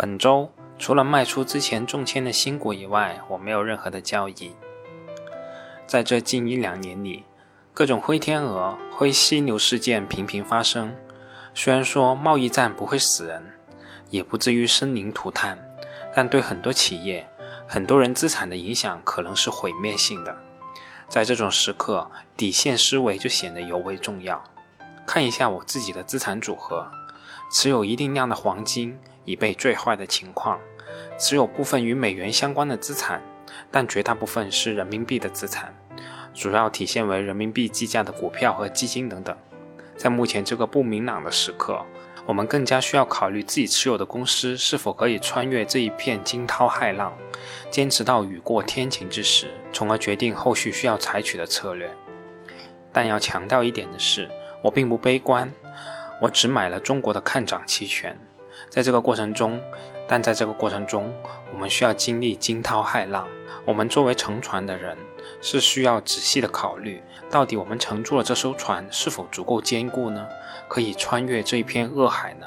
本周除了卖出之前中签的新股以外，我没有任何的交易。在这近一两年里，各种灰天鹅、灰犀牛事件频频发生。虽然说贸易战不会死人，也不至于生灵涂炭，但对很多企业、很多人资产的影响可能是毁灭性的。在这种时刻，底线思维就显得尤为重要。看一下我自己的资产组合，持有一定量的黄金。以备最坏的情况，持有部分与美元相关的资产，但绝大部分是人民币的资产，主要体现为人民币计价的股票和基金等等。在目前这个不明朗的时刻，我们更加需要考虑自己持有的公司是否可以穿越这一片惊涛骇浪，坚持到雨过天晴之时，从而决定后续需要采取的策略。但要强调一点的是，我并不悲观，我只买了中国的看涨期权。在这个过程中，但在这个过程中，我们需要经历惊涛骇浪。我们作为乘船的人，是需要仔细的考虑，到底我们乘坐的这艘船是否足够坚固呢？可以穿越这一片恶海呢？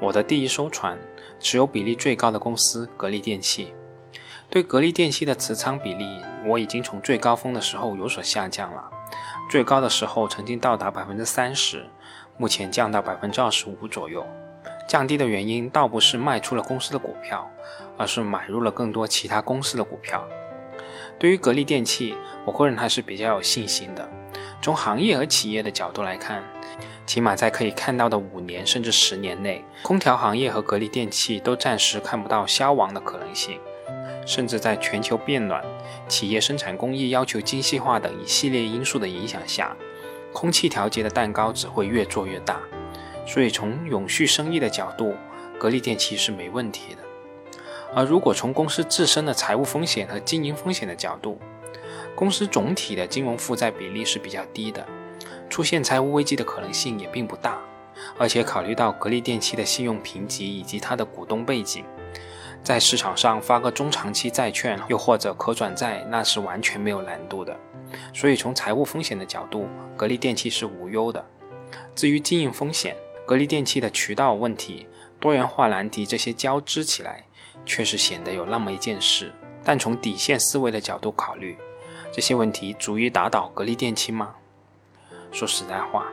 我的第一艘船持有比例最高的公司格力电器，对格力电器的持仓比例，我已经从最高峰的时候有所下降了。最高的时候曾经到达百分之三十，目前降到百分之二十五左右。降低的原因倒不是卖出了公司的股票，而是买入了更多其他公司的股票。对于格力电器，我个人还是比较有信心的。从行业和企业的角度来看，起码在可以看到的五年甚至十年内，空调行业和格力电器都暂时看不到消亡的可能性。甚至在全球变暖、企业生产工艺要求精细化等一系列因素的影响下，空气调节的蛋糕只会越做越大。所以，从永续生意的角度，格力电器是没问题的。而如果从公司自身的财务风险和经营风险的角度，公司总体的金融负债比例是比较低的，出现财务危机的可能性也并不大。而且，考虑到格力电器的信用评级以及它的股东背景，在市场上发个中长期债券又或者可转债，那是完全没有难度的。所以，从财务风险的角度，格力电器是无忧的。至于经营风险，格力电器的渠道问题、多元化难题这些交织起来，确实显得有那么一件事。但从底线思维的角度考虑，这些问题足以打倒格力电器吗？说实在话，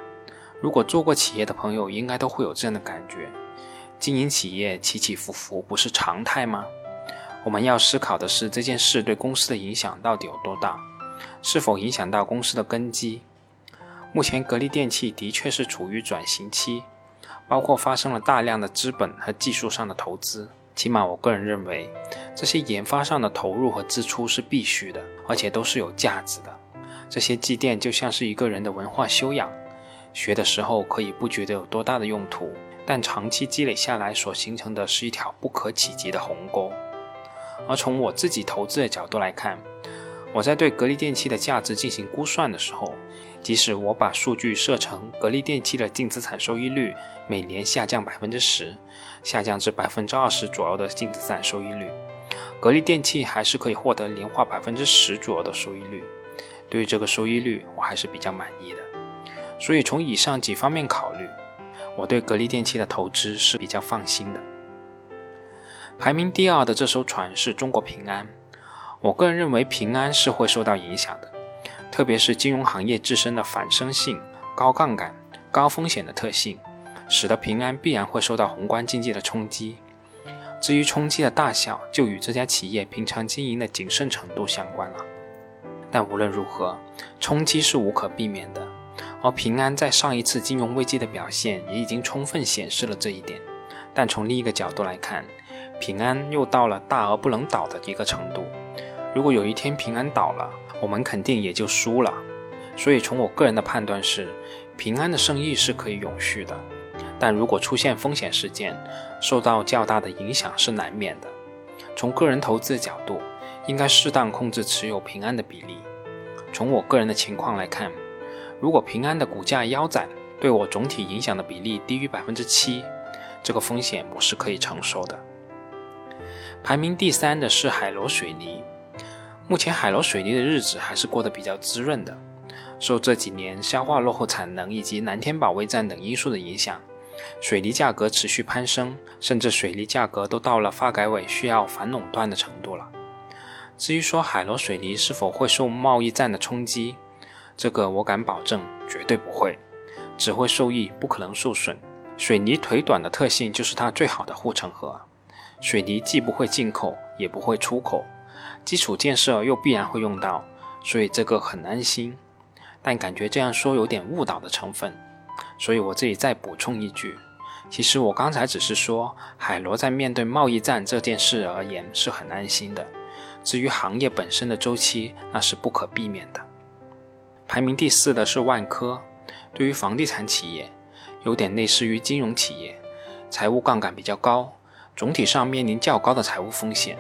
如果做过企业的朋友，应该都会有这样的感觉：经营企业起起伏伏不是常态吗？我们要思考的是这件事对公司的影响到底有多大，是否影响到公司的根基？目前，格力电器的确是处于转型期。包括发生了大量的资本和技术上的投资，起码我个人认为，这些研发上的投入和支出是必须的，而且都是有价值的。这些积淀就像是一个人的文化修养，学的时候可以不觉得有多大的用途，但长期积累下来所形成的是一条不可企及的鸿沟。而从我自己投资的角度来看，我在对格力电器的价值进行估算的时候，即使我把数据设成格力电器的净资产收益率每年下降百分之十，下降至百分之二十左右的净资产收益率，格力电器还是可以获得年化百分之十左右的收益率。对于这个收益率，我还是比较满意的。所以从以上几方面考虑，我对格力电器的投资是比较放心的。排名第二的这艘船是中国平安。我个人认为平安是会受到影响的，特别是金融行业自身的反生性、高杠杆、高风险的特性，使得平安必然会受到宏观经济的冲击。至于冲击的大小，就与这家企业平常经营的谨慎程度相关了。但无论如何，冲击是无可避免的，而平安在上一次金融危机的表现也已经充分显示了这一点。但从另一个角度来看，平安又到了大而不能倒的一个程度。如果有一天平安倒了，我们肯定也就输了。所以从我个人的判断是，平安的生意是可以永续的。但如果出现风险事件，受到较大的影响是难免的。从个人投资的角度，应该适当控制持有平安的比例。从我个人的情况来看，如果平安的股价腰斩，对我总体影响的比例低于百分之七，这个风险我是可以承受的。排名第三的是海螺水泥。目前海螺水泥的日子还是过得比较滋润的，受这几年消化落后产能以及蓝天保卫战等因素的影响，水泥价格持续攀升，甚至水泥价格都到了发改委需要反垄断的程度了。至于说海螺水泥是否会受贸易战的冲击，这个我敢保证绝对不会，只会受益，不可能受损。水泥腿短的特性就是它最好的护城河。水泥既不会进口，也不会出口，基础建设又必然会用到，所以这个很安心。但感觉这样说有点误导的成分，所以我这里再补充一句：其实我刚才只是说海螺在面对贸易战这件事而言是很安心的。至于行业本身的周期，那是不可避免的。排名第四的是万科，对于房地产企业，有点类似于金融企业，财务杠杆比较高。总体上面临较高的财务风险，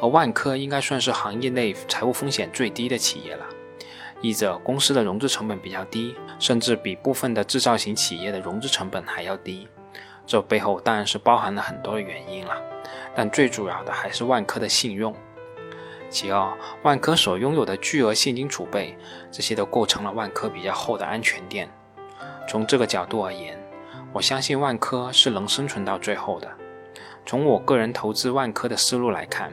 而万科应该算是行业内财务风险最低的企业了。一者公司的融资成本比较低，甚至比部分的制造型企业的融资成本还要低。这背后当然是包含了很多的原因了，但最主要的还是万科的信用。其二，万科所拥有的巨额现金储备，这些都构成了万科比较厚的安全垫。从这个角度而言，我相信万科是能生存到最后的。从我个人投资万科的思路来看，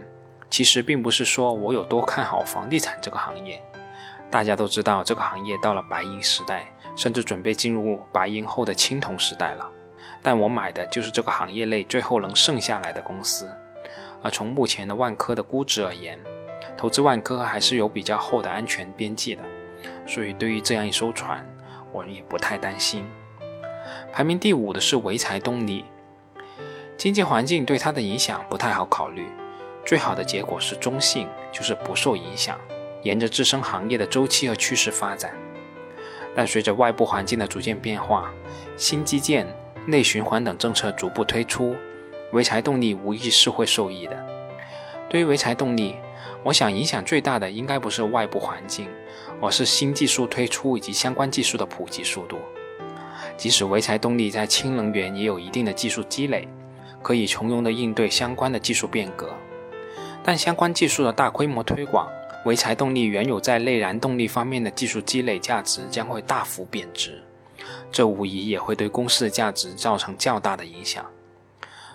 其实并不是说我有多看好房地产这个行业。大家都知道，这个行业到了白银时代，甚至准备进入白银后的青铜时代了。但我买的就是这个行业内最后能剩下来的公司。而从目前的万科的估值而言，投资万科还是有比较厚的安全边际的。所以对于这样一艘船，我也不太担心。排名第五的是潍柴动力。经济环境对它的影响不太好考虑，最好的结果是中性，就是不受影响，沿着自身行业的周期和趋势发展。但随着外部环境的逐渐变化，新基建、内循环等政策逐步推出，潍柴动力无疑是会受益的。对于潍柴动力，我想影响最大的应该不是外部环境，而是新技术推出以及相关技术的普及速度。即使潍柴动力在氢能源也有一定的技术积累。可以从容地应对相关的技术变革，但相关技术的大规模推广，潍柴动力原有在内燃动力方面的技术积累价值将会大幅贬值，这无疑也会对公司的价值造成较大的影响。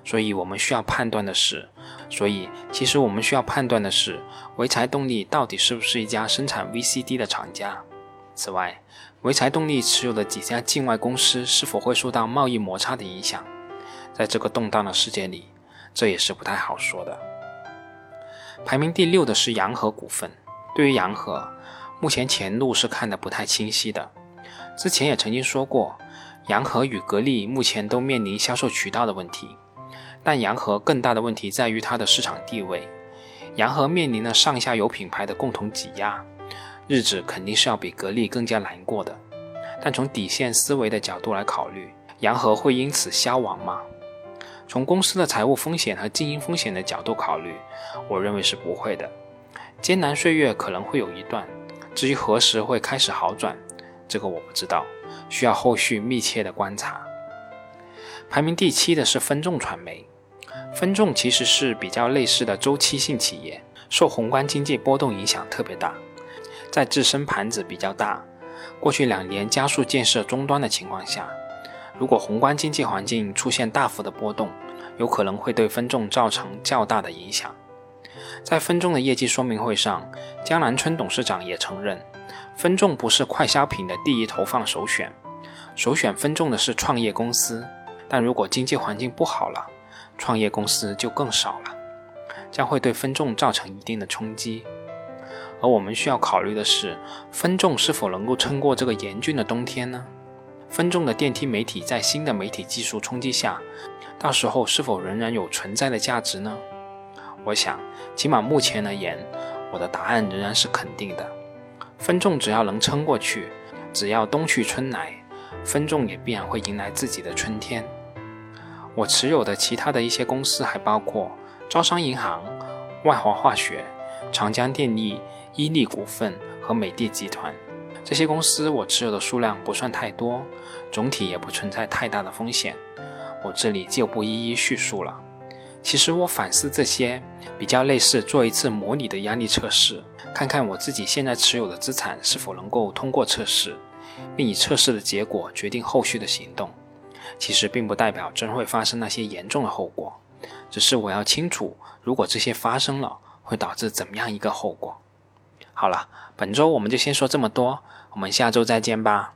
所以我们需要判断的是，所以其实我们需要判断的是，潍柴动力到底是不是一家生产 VCD 的厂家？此外，潍柴动力持有的几家境外公司是否会受到贸易摩擦的影响？在这个动荡的世界里，这也是不太好说的。排名第六的是洋河股份。对于洋河，目前前路是看得不太清晰的。之前也曾经说过，洋河与格力目前都面临销售渠道的问题，但洋河更大的问题在于它的市场地位。洋河面临了上下游品牌的共同挤压，日子肯定是要比格力更加难过的。但从底线思维的角度来考虑，洋河会因此消亡吗？从公司的财务风险和经营风险的角度考虑，我认为是不会的。艰难岁月可能会有一段，至于何时会开始好转，这个我不知道，需要后续密切的观察。排名第七的是分众传媒，分众其实是比较类似的周期性企业，受宏观经济波动影响特别大，在自身盘子比较大，过去两年加速建设终端的情况下。如果宏观经济环境出现大幅的波动，有可能会对分众造成较大的影响。在分众的业绩说明会上，江南春董事长也承认，分众不是快消品的第一投放首选，首选分众的是创业公司。但如果经济环境不好了，创业公司就更少了，将会对分众造成一定的冲击。而我们需要考虑的是，分众是否能够撑过这个严峻的冬天呢？分众的电梯媒体在新的媒体技术冲击下，到时候是否仍然有存在的价值呢？我想，起码目前而言，我的答案仍然是肯定的。分众只要能撑过去，只要冬去春来，分众也必然会迎来自己的春天。我持有的其他的一些公司还包括招商银行、外华化学、长江电力、伊利股份和美的集团。这些公司我持有的数量不算太多，总体也不存在太大的风险，我这里就不一一叙述了。其实我反思这些，比较类似做一次模拟的压力测试，看看我自己现在持有的资产是否能够通过测试，并以测试的结果决定后续的行动。其实并不代表真会发生那些严重的后果，只是我要清楚，如果这些发生了，会导致怎么样一个后果。好了，本周我们就先说这么多，我们下周再见吧。